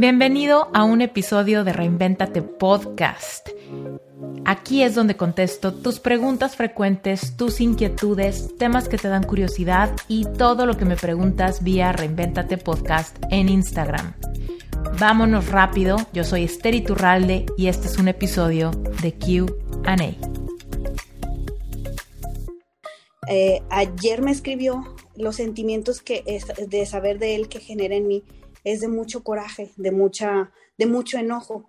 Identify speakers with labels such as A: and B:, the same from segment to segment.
A: Bienvenido a un episodio de Reinventate Podcast. Aquí es donde contesto tus preguntas frecuentes, tus inquietudes, temas que te dan curiosidad y todo lo que me preguntas vía Reinventate Podcast en Instagram. Vámonos rápido, yo soy Esther Iturralde y este es un episodio de QA.
B: Eh, ayer me escribió los sentimientos que de saber de él que genera en mí es de mucho coraje, de mucha, de mucho enojo.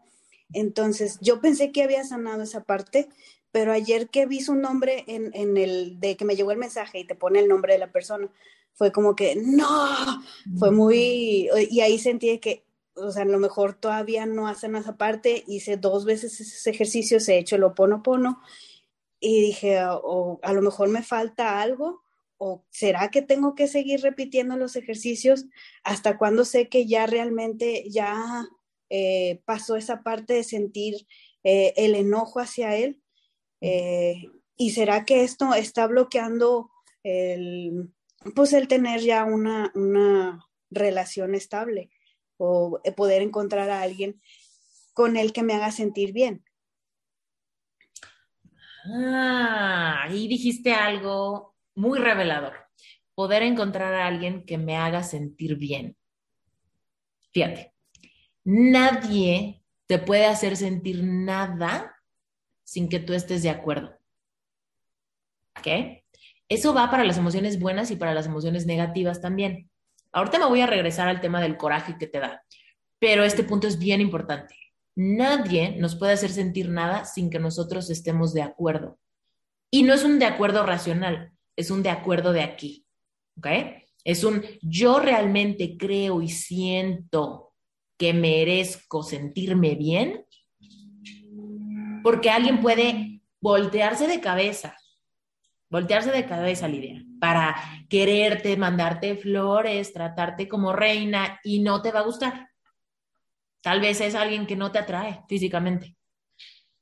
B: Entonces, yo pensé que había sanado esa parte, pero ayer que vi su nombre en, en, el, de que me llegó el mensaje y te pone el nombre de la persona, fue como que, no, fue muy, y ahí sentí que, o sea, a lo mejor todavía no hacen esa parte, hice dos veces ese ejercicio, he hecho el oponopono, y dije, o a lo mejor me falta algo, o será que tengo que seguir repitiendo los ejercicios hasta cuando sé que ya realmente ya eh, pasó esa parte de sentir eh, el enojo hacia él? Eh, ¿Y será que esto está bloqueando el, pues el tener ya una, una relación estable o poder encontrar a alguien con el que me haga sentir bien?
A: Ah, ahí dijiste algo muy revelador. Poder encontrar a alguien que me haga sentir bien. Fíjate, nadie te puede hacer sentir nada sin que tú estés de acuerdo. ¿Ok? Eso va para las emociones buenas y para las emociones negativas también. Ahorita me voy a regresar al tema del coraje que te da, pero este punto es bien importante. Nadie nos puede hacer sentir nada sin que nosotros estemos de acuerdo. Y no es un de acuerdo racional, es un de acuerdo de aquí. ¿Ok? Es un yo realmente creo y siento que merezco sentirme bien. Porque alguien puede voltearse de cabeza, voltearse de cabeza, Lidia, para quererte, mandarte flores, tratarte como reina y no te va a gustar. Tal vez es alguien que no te atrae físicamente,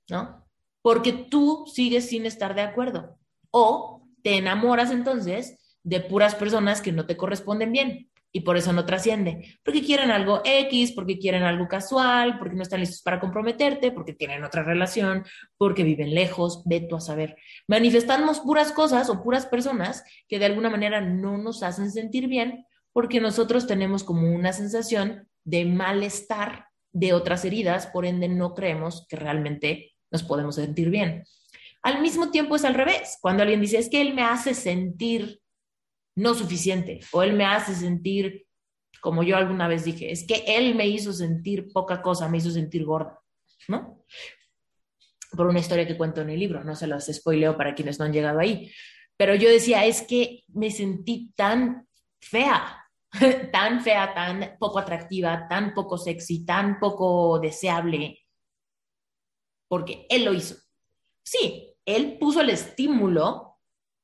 A: ¿no? Porque tú sigues sin estar de acuerdo. O te enamoras entonces de puras personas que no te corresponden bien y por eso no trasciende. Porque quieren algo X, porque quieren algo casual, porque no están listos para comprometerte, porque tienen otra relación, porque viven lejos, ve tú a saber. Manifestamos puras cosas o puras personas que de alguna manera no nos hacen sentir bien porque nosotros tenemos como una sensación de malestar de otras heridas, por ende no creemos que realmente nos podemos sentir bien. Al mismo tiempo es al revés, cuando alguien dice, es que él me hace sentir no suficiente o él me hace sentir, como yo alguna vez dije, es que él me hizo sentir poca cosa, me hizo sentir gorda, ¿no? Por una historia que cuento en el libro, no se las spoileo para quienes no han llegado ahí, pero yo decía, es que me sentí tan fea, tan fea, tan poco atractiva, tan poco sexy, tan poco deseable, porque él lo hizo. Sí, él puso el estímulo,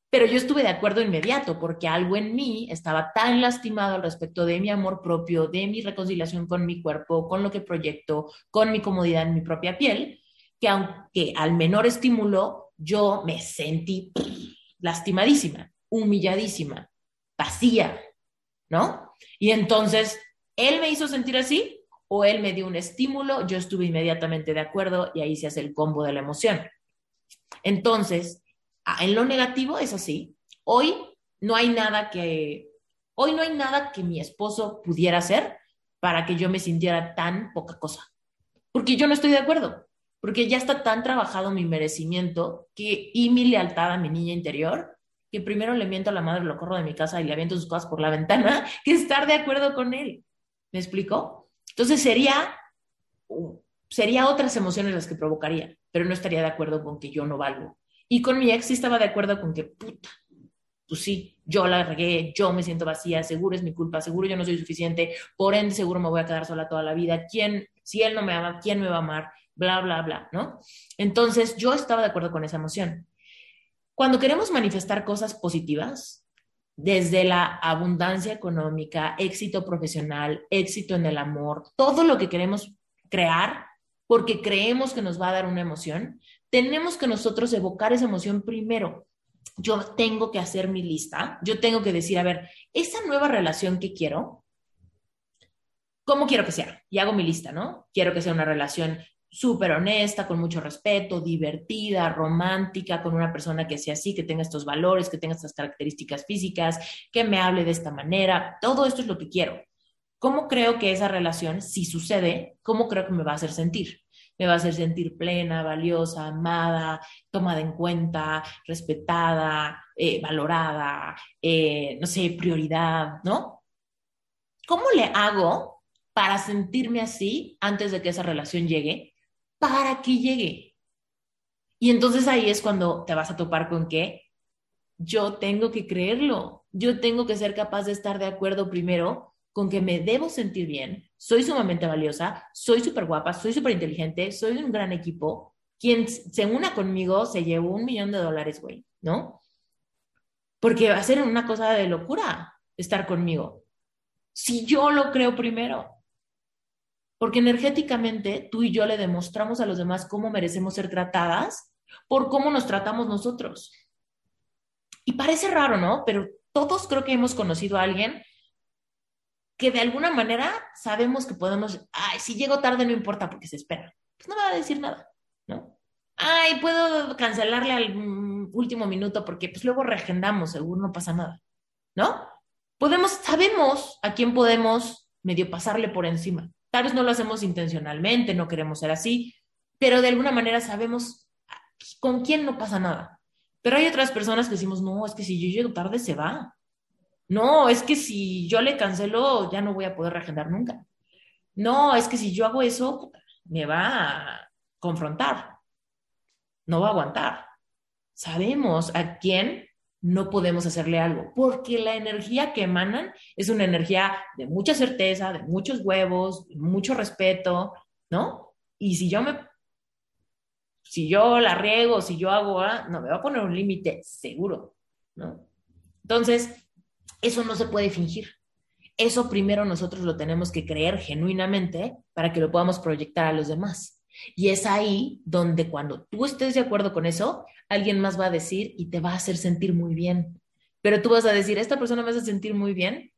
A: pero yo estuve de acuerdo inmediato porque algo en mí estaba tan lastimado al respecto de mi amor propio, de mi reconciliación con mi cuerpo, con lo que proyecto, con mi comodidad en mi propia piel, que aunque al menor estímulo yo me sentí lastimadísima, humilladísima, vacía, ¿no? Y entonces, él me hizo sentir así o él me dio un estímulo, yo estuve inmediatamente de acuerdo y ahí se hace el combo de la emoción. Entonces, en lo negativo es así. Hoy no hay nada que, hoy no hay nada que mi esposo pudiera hacer para que yo me sintiera tan poca cosa. Porque yo no estoy de acuerdo, porque ya está tan trabajado mi merecimiento que, y mi lealtad a mi niña interior que primero le miento a la madre, lo corro de mi casa y le aviento sus cosas por la ventana, que estar de acuerdo con él. ¿Me explico? Entonces sería, sería otras emociones las que provocaría, pero no estaría de acuerdo con que yo no valgo. Y con mi ex sí estaba de acuerdo con que, puta, pues sí, yo la regué, yo me siento vacía, seguro es mi culpa, seguro yo no soy suficiente, por ende seguro me voy a quedar sola toda la vida. ¿Quién, si él no me ama, quién me va a amar? Bla, bla, bla, ¿no? Entonces yo estaba de acuerdo con esa emoción. Cuando queremos manifestar cosas positivas, desde la abundancia económica, éxito profesional, éxito en el amor, todo lo que queremos crear porque creemos que nos va a dar una emoción, tenemos que nosotros evocar esa emoción primero. Yo tengo que hacer mi lista, yo tengo que decir, a ver, esa nueva relación que quiero, ¿cómo quiero que sea? Y hago mi lista, ¿no? Quiero que sea una relación súper honesta, con mucho respeto, divertida, romántica, con una persona que sea así, que tenga estos valores, que tenga estas características físicas, que me hable de esta manera. Todo esto es lo que quiero. ¿Cómo creo que esa relación, si sucede, cómo creo que me va a hacer sentir? Me va a hacer sentir plena, valiosa, amada, tomada en cuenta, respetada, eh, valorada, eh, no sé, prioridad, ¿no? ¿Cómo le hago para sentirme así antes de que esa relación llegue? para que llegue. Y entonces ahí es cuando te vas a topar con que yo tengo que creerlo, yo tengo que ser capaz de estar de acuerdo primero con que me debo sentir bien, soy sumamente valiosa, soy súper guapa, soy súper inteligente, soy un gran equipo. Quien se una conmigo se llevó un millón de dólares, güey, ¿no? Porque va a ser una cosa de locura estar conmigo. Si yo lo creo primero, porque energéticamente tú y yo le demostramos a los demás cómo merecemos ser tratadas por cómo nos tratamos nosotros. Y parece raro, ¿no? Pero todos creo que hemos conocido a alguien que de alguna manera sabemos que podemos, ay, si llego tarde no importa porque se espera. Pues no va a decir nada, ¿no? Ay, puedo cancelarle al último minuto porque pues luego reagendamos, seguro no pasa nada, ¿no? Podemos, sabemos a quién podemos medio pasarle por encima. Tal vez no lo hacemos intencionalmente, no queremos ser así, pero de alguna manera sabemos con quién no pasa nada. Pero hay otras personas que decimos, no, es que si yo llego tarde se va. No, es que si yo le cancelo ya no voy a poder reagendar nunca. No, es que si yo hago eso, me va a confrontar. No va a aguantar. Sabemos a quién no podemos hacerle algo, porque la energía que emanan es una energía de mucha certeza, de muchos huevos, mucho respeto, ¿no? Y si yo me, si yo la riego, si yo hago, no, me va a poner un límite seguro, ¿no? Entonces, eso no se puede fingir. Eso primero nosotros lo tenemos que creer genuinamente para que lo podamos proyectar a los demás. Y es ahí donde cuando tú estés de acuerdo con eso, alguien más va a decir y te va a hacer sentir muy bien. Pero tú vas a decir, esta persona me hace sentir muy bien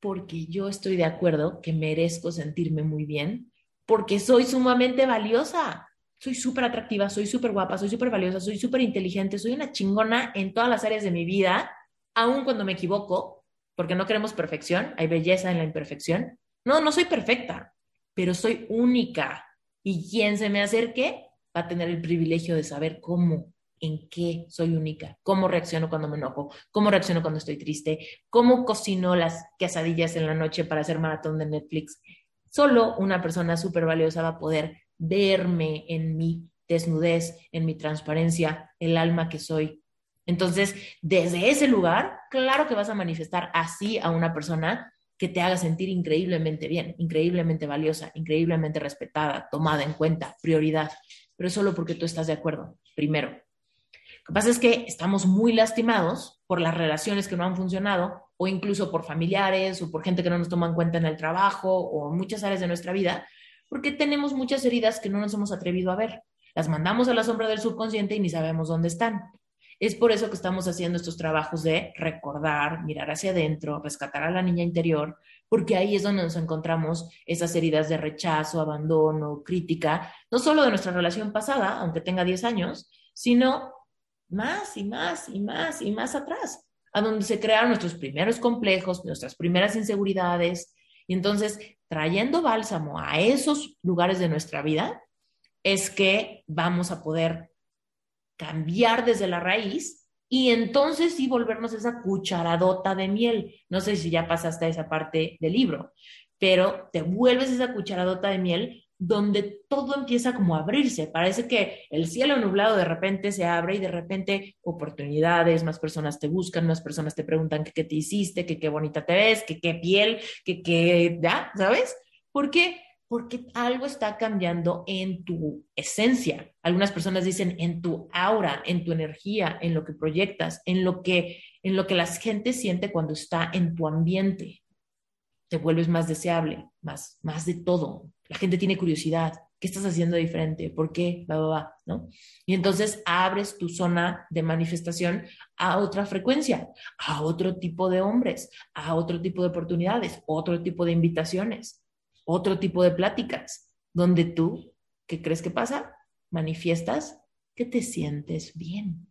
A: porque yo estoy de acuerdo que merezco sentirme muy bien, porque soy sumamente valiosa. Soy súper atractiva, soy súper guapa, soy súper valiosa, soy súper inteligente, soy una chingona en todas las áreas de mi vida, aun cuando me equivoco, porque no queremos perfección, hay belleza en la imperfección. No, no soy perfecta, pero soy única y quien se me acerque va a tener el privilegio de saber cómo, en qué soy única, cómo reacciono cuando me enojo, cómo reacciono cuando estoy triste, cómo cocino las quesadillas en la noche para hacer maratón de Netflix. Solo una persona súper valiosa va a poder verme en mi desnudez, en mi transparencia, el alma que soy. Entonces, desde ese lugar, claro que vas a manifestar así a una persona que te haga sentir increíblemente bien, increíblemente valiosa, increíblemente respetada, tomada en cuenta, prioridad, pero solo porque tú estás de acuerdo, primero. Lo que pasa es que estamos muy lastimados por las relaciones que no han funcionado o incluso por familiares o por gente que no nos toma en cuenta en el trabajo o en muchas áreas de nuestra vida, porque tenemos muchas heridas que no nos hemos atrevido a ver. Las mandamos a la sombra del subconsciente y ni sabemos dónde están. Es por eso que estamos haciendo estos trabajos de recordar, mirar hacia adentro, rescatar a la niña interior, porque ahí es donde nos encontramos esas heridas de rechazo, abandono, crítica, no solo de nuestra relación pasada, aunque tenga 10 años, sino más y más y más y más atrás, a donde se crearon nuestros primeros complejos, nuestras primeras inseguridades. Y entonces, trayendo bálsamo a esos lugares de nuestra vida, es que vamos a poder cambiar desde la raíz y entonces sí volvernos esa cucharadota de miel. No sé si ya pasaste a esa parte del libro, pero te vuelves esa cucharadota de miel donde todo empieza como a abrirse. Parece que el cielo nublado de repente se abre y de repente oportunidades, más personas te buscan, más personas te preguntan qué te hiciste, que qué bonita te ves, que qué piel, que qué, ¿ya? ¿Sabes? ¿Por qué? Porque algo está cambiando en tu esencia. Algunas personas dicen en tu aura, en tu energía, en lo que proyectas, en lo que, en lo que la gente siente cuando está en tu ambiente. Te vuelves más deseable, más, más de todo. La gente tiene curiosidad. ¿Qué estás haciendo diferente? ¿Por qué? Va, ¿no? Y entonces abres tu zona de manifestación a otra frecuencia, a otro tipo de hombres, a otro tipo de oportunidades, otro tipo de invitaciones. Otro tipo de pláticas, donde tú, ¿qué crees que pasa? Manifiestas que te sientes bien,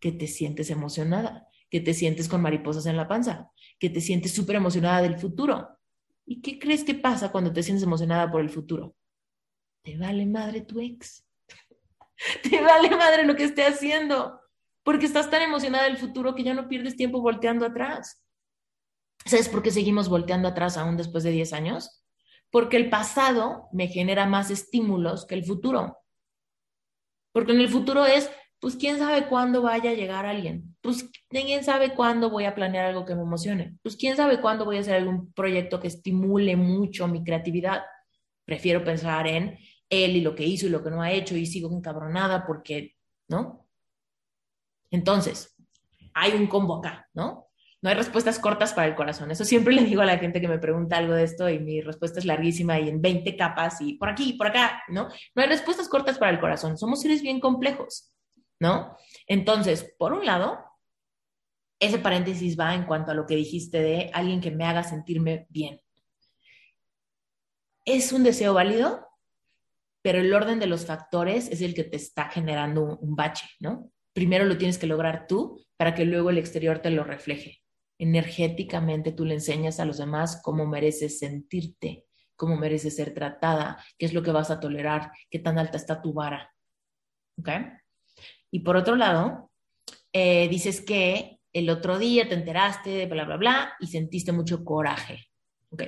A: que te sientes emocionada, que te sientes con mariposas en la panza, que te sientes súper emocionada del futuro. ¿Y qué crees que pasa cuando te sientes emocionada por el futuro? Te vale madre tu ex. te vale madre lo que esté haciendo, porque estás tan emocionada del futuro que ya no pierdes tiempo volteando atrás. ¿Sabes por qué seguimos volteando atrás aún después de 10 años? Porque el pasado me genera más estímulos que el futuro. Porque en el futuro es, pues quién sabe cuándo vaya a llegar alguien. Pues quién sabe cuándo voy a planear algo que me emocione. Pues quién sabe cuándo voy a hacer algún proyecto que estimule mucho mi creatividad. Prefiero pensar en él y lo que hizo y lo que no ha hecho y sigo encabronada porque, ¿no? Entonces, hay un combo ¿no? No hay respuestas cortas para el corazón. Eso siempre le digo a la gente que me pregunta algo de esto y mi respuesta es larguísima y en 20 capas y por aquí, por acá, ¿no? No hay respuestas cortas para el corazón. Somos seres bien complejos, ¿no? Entonces, por un lado, ese paréntesis va en cuanto a lo que dijiste de alguien que me haga sentirme bien. ¿Es un deseo válido? Pero el orden de los factores es el que te está generando un, un bache, ¿no? Primero lo tienes que lograr tú para que luego el exterior te lo refleje energéticamente tú le enseñas a los demás cómo mereces sentirte, cómo mereces ser tratada, qué es lo que vas a tolerar, qué tan alta está tu vara. ¿Ok? Y por otro lado, eh, dices que el otro día te enteraste de bla, bla, bla y sentiste mucho coraje. ¿Ok?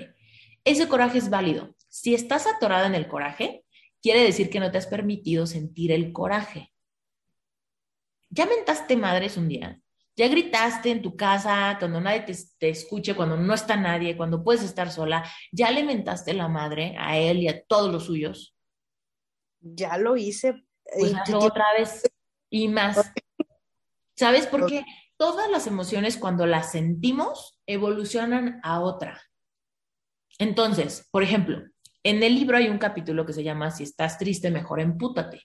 A: Ese coraje es válido. Si estás atorada en el coraje, quiere decir que no te has permitido sentir el coraje. ¿Ya mentaste madres un día? Ya gritaste en tu casa cuando nadie te, escuche, cuando no está nadie, cuando puedes estar sola. Ya le mentaste la madre a él y a todos los suyos.
B: Ya lo hice.
A: Pues otra vez y más. ¿Sabes? Porque todas las emociones cuando las sentimos evolucionan a otra. Entonces, por ejemplo, en el libro hay un capítulo que se llama Si estás triste, mejor empútate.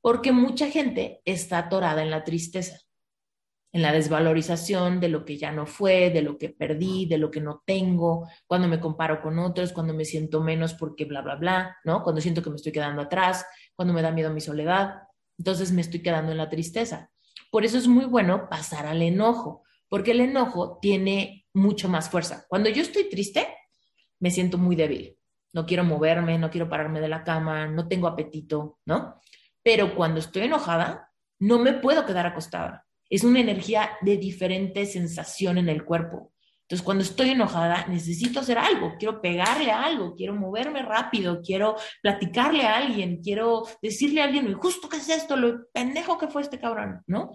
A: Porque mucha gente está atorada en la tristeza en la desvalorización de lo que ya no fue, de lo que perdí, de lo que no tengo, cuando me comparo con otros, cuando me siento menos porque bla, bla, bla, ¿no? Cuando siento que me estoy quedando atrás, cuando me da miedo mi soledad, entonces me estoy quedando en la tristeza. Por eso es muy bueno pasar al enojo, porque el enojo tiene mucho más fuerza. Cuando yo estoy triste, me siento muy débil. No quiero moverme, no quiero pararme de la cama, no tengo apetito, ¿no? Pero cuando estoy enojada, no me puedo quedar acostada es una energía de diferente sensación en el cuerpo. Entonces, cuando estoy enojada, necesito hacer algo, quiero pegarle a algo, quiero moverme rápido, quiero platicarle a alguien, quiero decirle a alguien, justo qué es esto, lo pendejo que fue este cabrón, ¿no?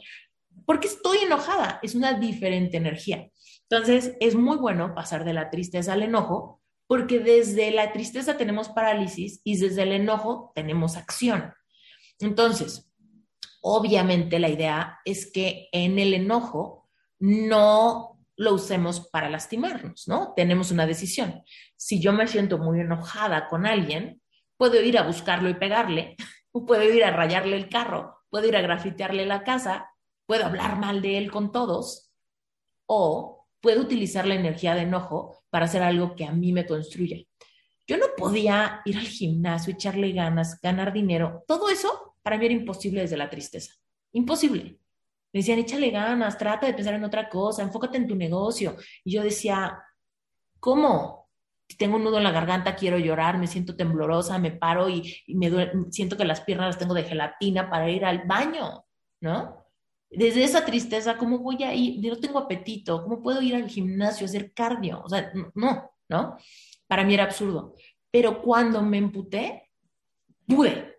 A: Porque estoy enojada, es una diferente energía. Entonces, es muy bueno pasar de la tristeza al enojo, porque desde la tristeza tenemos parálisis y desde el enojo tenemos acción. Entonces, Obviamente la idea es que en el enojo no lo usemos para lastimarnos, ¿no? Tenemos una decisión. Si yo me siento muy enojada con alguien, puedo ir a buscarlo y pegarle, o puedo ir a rayarle el carro, puedo ir a grafitearle la casa, puedo hablar mal de él con todos, o puedo utilizar la energía de enojo para hacer algo que a mí me construya. Yo no podía ir al gimnasio, echarle ganas, ganar dinero, todo eso para mí era imposible desde la tristeza. Imposible. Me decían, échale ganas, trata de pensar en otra cosa, enfócate en tu negocio. Y yo decía, ¿cómo? Tengo un nudo en la garganta, quiero llorar, me siento temblorosa, me paro y, me siento que las piernas las tengo de gelatina para ir al baño, ¿no? Desde esa tristeza, ¿cómo voy a ir? No tengo apetito, ¿cómo puedo ir al gimnasio a hacer cardio? O sea, no, ¿no? Para mí era absurdo. Pero cuando me emputé, pude,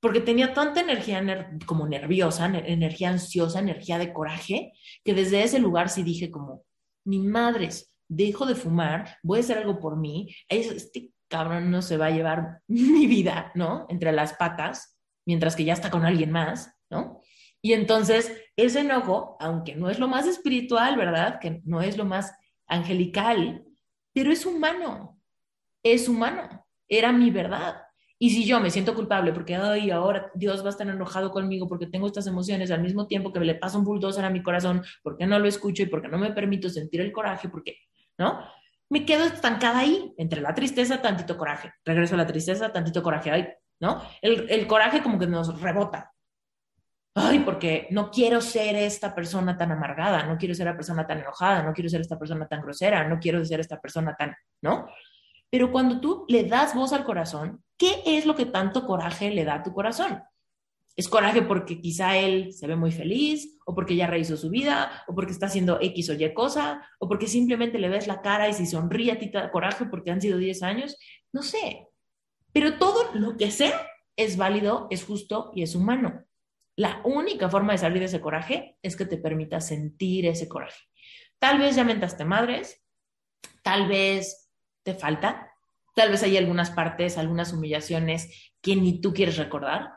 A: porque tenía tanta energía como nerviosa, energía ansiosa, energía de coraje, que desde ese lugar sí dije como, ni madres, dejo de fumar, voy a hacer algo por mí, este cabrón no se va a llevar mi vida, ¿no? Entre las patas, mientras que ya está con alguien más, ¿no? Y entonces ese enojo, aunque no es lo más espiritual, ¿verdad? Que no es lo más angelical, pero es humano, es humano, era mi verdad. Y si yo me siento culpable porque, ay, ahora Dios va a estar enojado conmigo porque tengo estas emociones al mismo tiempo que me le pasa un bulldozer a mi corazón, porque no lo escucho y porque no me permito sentir el coraje, porque, ¿no? me quedo estancada ahí, entre la tristeza, tantito coraje. Regreso a la tristeza, tantito coraje. Ay, ¿no? El, el coraje como que nos rebota. Ay, porque no quiero ser esta persona tan amargada, no quiero ser la persona tan enojada, no quiero ser esta persona tan grosera, no quiero ser esta persona tan, ¿no? Pero cuando tú le das voz al corazón, ¿qué es lo que tanto coraje le da a tu corazón? Es coraje porque quizá él se ve muy feliz, o porque ya rehizo su vida, o porque está haciendo X o Y cosa, o porque simplemente le ves la cara y si sonríe a ti te da coraje porque han sido 10 años. No sé. Pero todo lo que sea es válido, es justo y es humano. La única forma de salir de ese coraje es que te permita sentir ese coraje. Tal vez ya mentaste madres, tal vez te falta. Tal vez hay algunas partes, algunas humillaciones que ni tú quieres recordar,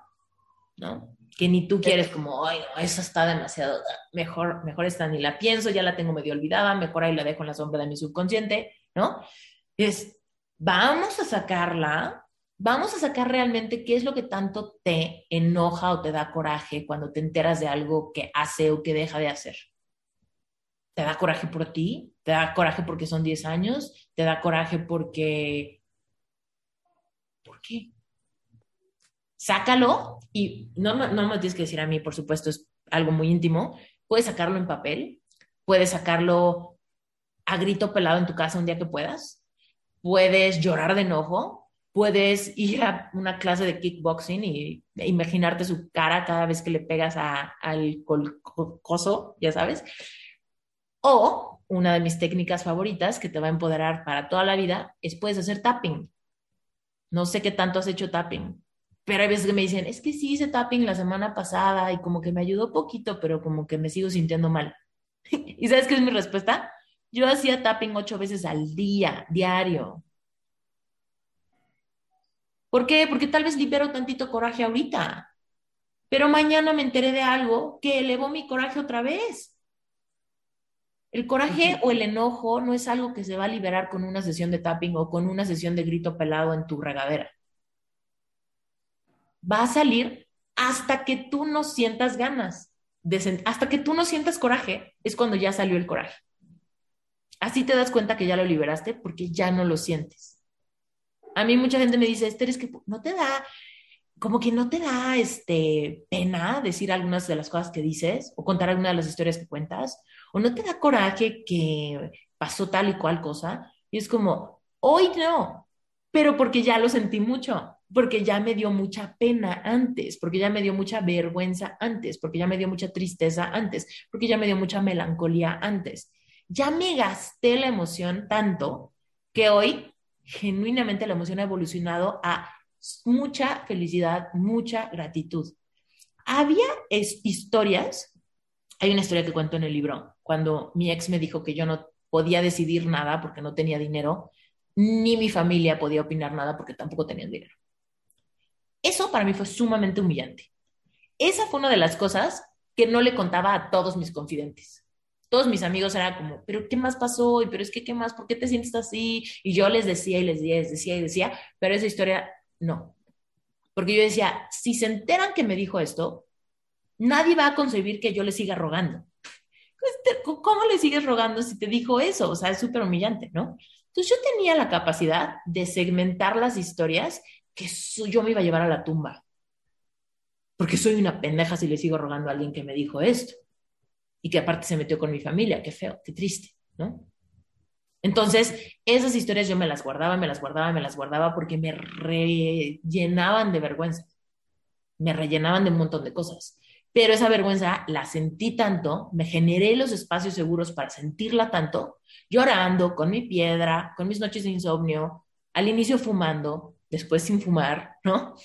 A: ¿no? Que ni tú quieres como, ay, no, esa está demasiado, mejor, mejor esta ni la pienso, ya la tengo medio olvidada, mejor ahí la dejo en la sombra de mi subconsciente, ¿no? Es, vamos a sacarla, vamos a sacar realmente qué es lo que tanto te enoja o te da coraje cuando te enteras de algo que hace o que deja de hacer. ¿Te da coraje por ti? ¿Te da coraje porque son 10 años? ¿Te da coraje porque... ¿Por qué? Sácalo y no, no me tienes que decir a mí, por supuesto, es algo muy íntimo. Puedes sacarlo en papel, puedes sacarlo a grito pelado en tu casa un día que puedas, puedes llorar de enojo, puedes ir a una clase de kickboxing y imaginarte su cara cada vez que le pegas al coso, ya sabes. O una de mis técnicas favoritas que te va a empoderar para toda la vida es puedes hacer tapping. No sé qué tanto has hecho tapping, pero hay veces que me dicen, es que sí hice tapping la semana pasada y como que me ayudó poquito, pero como que me sigo sintiendo mal. ¿Y sabes qué es mi respuesta? Yo hacía tapping ocho veces al día, diario. ¿Por qué? Porque tal vez libero tantito coraje ahorita, pero mañana me enteré de algo que elevó mi coraje otra vez. El coraje o el enojo no es algo que se va a liberar con una sesión de tapping o con una sesión de grito pelado en tu regadera. Va a salir hasta que tú no sientas ganas, hasta que tú no sientas coraje, es cuando ya salió el coraje. Así te das cuenta que ya lo liberaste porque ya no lo sientes. A mí mucha gente me dice, Esther, es que no te da, como que no te da este, pena decir algunas de las cosas que dices o contar algunas de las historias que cuentas o no te da coraje que pasó tal y cual cosa. Y es como, hoy no, pero porque ya lo sentí mucho, porque ya me dio mucha pena antes, porque ya me dio mucha vergüenza antes, porque ya me dio mucha tristeza antes, porque ya me dio mucha melancolía antes. Ya me gasté la emoción tanto que hoy genuinamente la emoción ha evolucionado a mucha felicidad, mucha gratitud. Había historias, hay una historia que cuento en el libro, cuando mi ex me dijo que yo no podía decidir nada porque no tenía dinero, ni mi familia podía opinar nada porque tampoco tenían dinero. Eso para mí fue sumamente humillante. Esa fue una de las cosas que no le contaba a todos mis confidentes. Todos mis amigos eran como, pero ¿qué más pasó? Y pero es que, ¿qué más? ¿Por qué te sientes así? Y yo les decía y les decía, les decía y decía, pero esa historia no. Porque yo decía, si se enteran que me dijo esto, nadie va a concebir que yo le siga rogando. ¿Cómo le sigues rogando si te dijo eso? O sea, es súper humillante, ¿no? Entonces yo tenía la capacidad de segmentar las historias que yo me iba a llevar a la tumba. Porque soy una pendeja si le sigo rogando a alguien que me dijo esto. Y que aparte se metió con mi familia. Qué feo, qué triste, ¿no? Entonces, esas historias yo me las guardaba, me las guardaba, me las guardaba porque me rellenaban de vergüenza. Me rellenaban de un montón de cosas pero esa vergüenza la sentí tanto, me generé los espacios seguros para sentirla tanto, llorando con mi piedra, con mis noches de insomnio, al inicio fumando, después sin fumar, ¿no?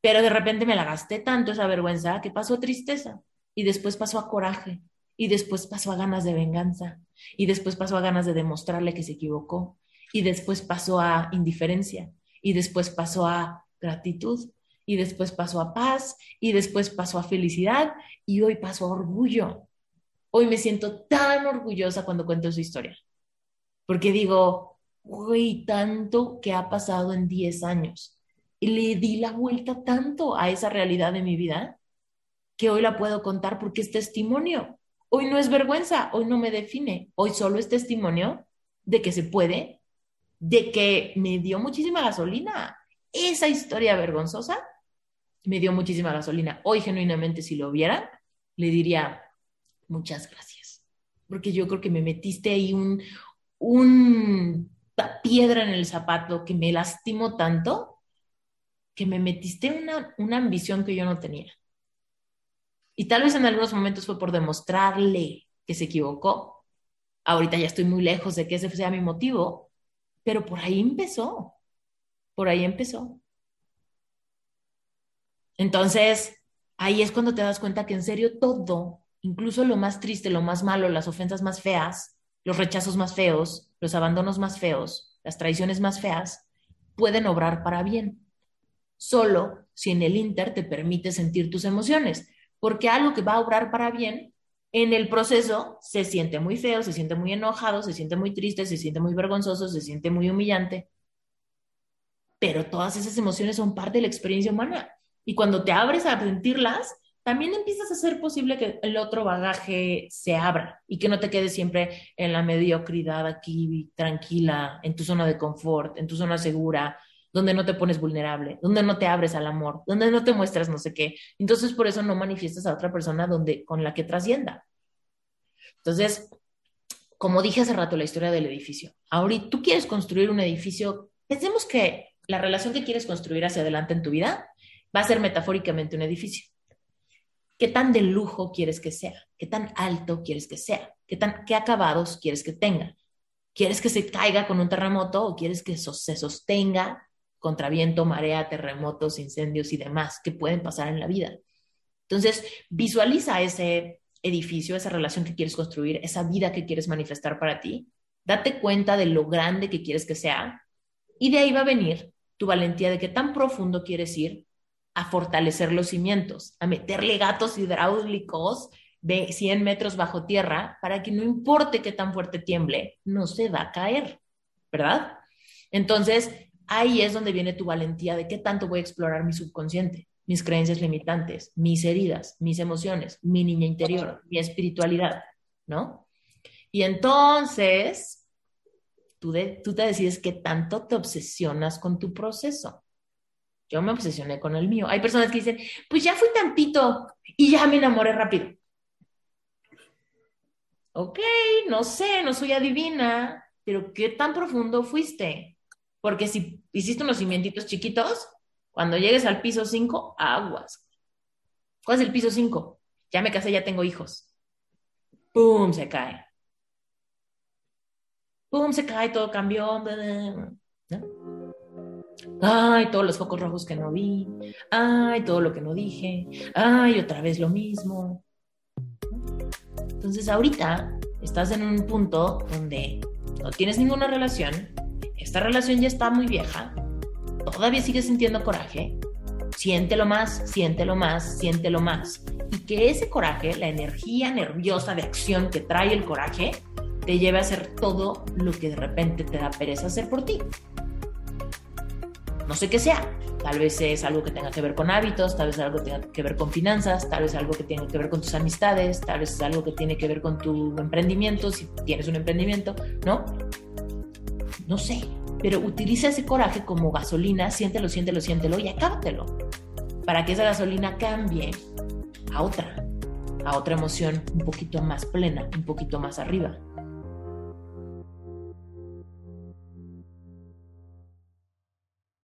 A: Pero de repente me la gasté tanto esa vergüenza que pasó a tristeza y después pasó a coraje y después pasó a ganas de venganza y después pasó a ganas de demostrarle que se equivocó y después pasó a indiferencia y después pasó a gratitud y después pasó a paz y después pasó a felicidad y hoy pasó a orgullo. Hoy me siento tan orgullosa cuando cuento su historia, porque digo, uy, tanto que ha pasado en 10 años. Y le di la vuelta tanto a esa realidad de mi vida que hoy la puedo contar porque es testimonio. Hoy no es vergüenza, hoy no me define, hoy solo es testimonio de que se puede, de que me dio muchísima gasolina. Esa historia vergonzosa me dio muchísima gasolina. Hoy, genuinamente, si lo vieran, le diría muchas gracias. Porque yo creo que me metiste ahí un, un piedra en el zapato que me lastimó tanto que me metiste una, una ambición que yo no tenía. Y tal vez en algunos momentos fue por demostrarle que se equivocó. Ahorita ya estoy muy lejos de que ese sea mi motivo, pero por ahí empezó. Por ahí empezó. Entonces, ahí es cuando te das cuenta que en serio todo, incluso lo más triste, lo más malo, las ofensas más feas, los rechazos más feos, los abandonos más feos, las traiciones más feas, pueden obrar para bien. Solo si en el Inter te permite sentir tus emociones, porque algo que va a obrar para bien, en el proceso se siente muy feo, se siente muy enojado, se siente muy triste, se siente muy vergonzoso, se siente muy humillante. Pero todas esas emociones son parte de la experiencia humana y cuando te abres a sentirlas, también empiezas a hacer posible que el otro bagaje se abra y que no te quedes siempre en la mediocridad aquí, tranquila, en tu zona de confort, en tu zona segura, donde no te pones vulnerable, donde no te abres al amor, donde no te muestras no sé qué. Entonces, por eso no manifiestas a otra persona donde, con la que trascienda. Entonces, como dije hace rato, la historia del edificio. Ahorita tú quieres construir un edificio, pensemos que la relación que quieres construir hacia adelante en tu vida va a ser metafóricamente un edificio. ¿Qué tan de lujo quieres que sea? ¿Qué tan alto quieres que sea? ¿Qué, tan, qué acabados quieres que tenga? ¿Quieres que se caiga con un terremoto o quieres que se sostenga contra viento, marea, terremotos, incendios y demás que pueden pasar en la vida? Entonces, visualiza ese edificio, esa relación que quieres construir, esa vida que quieres manifestar para ti. Date cuenta de lo grande que quieres que sea y de ahí va a venir tu valentía de qué tan profundo quieres ir a fortalecer los cimientos, a meterle gatos hidráulicos de 100 metros bajo tierra para que no importe qué tan fuerte tiemble, no se va a caer, ¿verdad? Entonces, ahí es donde viene tu valentía de qué tanto voy a explorar mi subconsciente, mis creencias limitantes, mis heridas, mis emociones, mi niña interior, mi espiritualidad, ¿no? Y entonces, tú, tú te decides qué tanto te obsesionas con tu proceso. Yo me obsesioné con el mío. Hay personas que dicen, pues ya fui tantito y ya me enamoré rápido. Ok, no sé, no soy adivina, pero ¿qué tan profundo fuiste? Porque si hiciste unos cimientitos chiquitos, cuando llegues al piso 5, aguas. ¿Cuál es el piso 5? Ya me casé, ya tengo hijos. ¡Pum! Se cae. ¡Pum! Se cae, todo cambió. ¿no? Ay, todos los focos rojos que no vi. Ay, todo lo que no dije. Ay, otra vez lo mismo. Entonces ahorita estás en un punto donde no tienes ninguna relación, esta relación ya está muy vieja, todavía sigues sintiendo coraje, siéntelo más, siéntelo más, siéntelo más. Y que ese coraje, la energía nerviosa de acción que trae el coraje, te lleve a hacer todo lo que de repente te da pereza hacer por ti no sé qué sea. Tal vez es algo que tenga que ver con hábitos, tal vez algo que tenga que ver con finanzas, tal vez algo que tenga que ver con tus amistades, tal vez es algo que tiene que ver con tu emprendimiento, si tienes un emprendimiento, ¿no? No sé, pero utiliza ese coraje como gasolina, siéntelo, siéntelo, siéntelo y acábatelo. Para que esa gasolina cambie a otra, a otra emoción un poquito más plena, un poquito más arriba.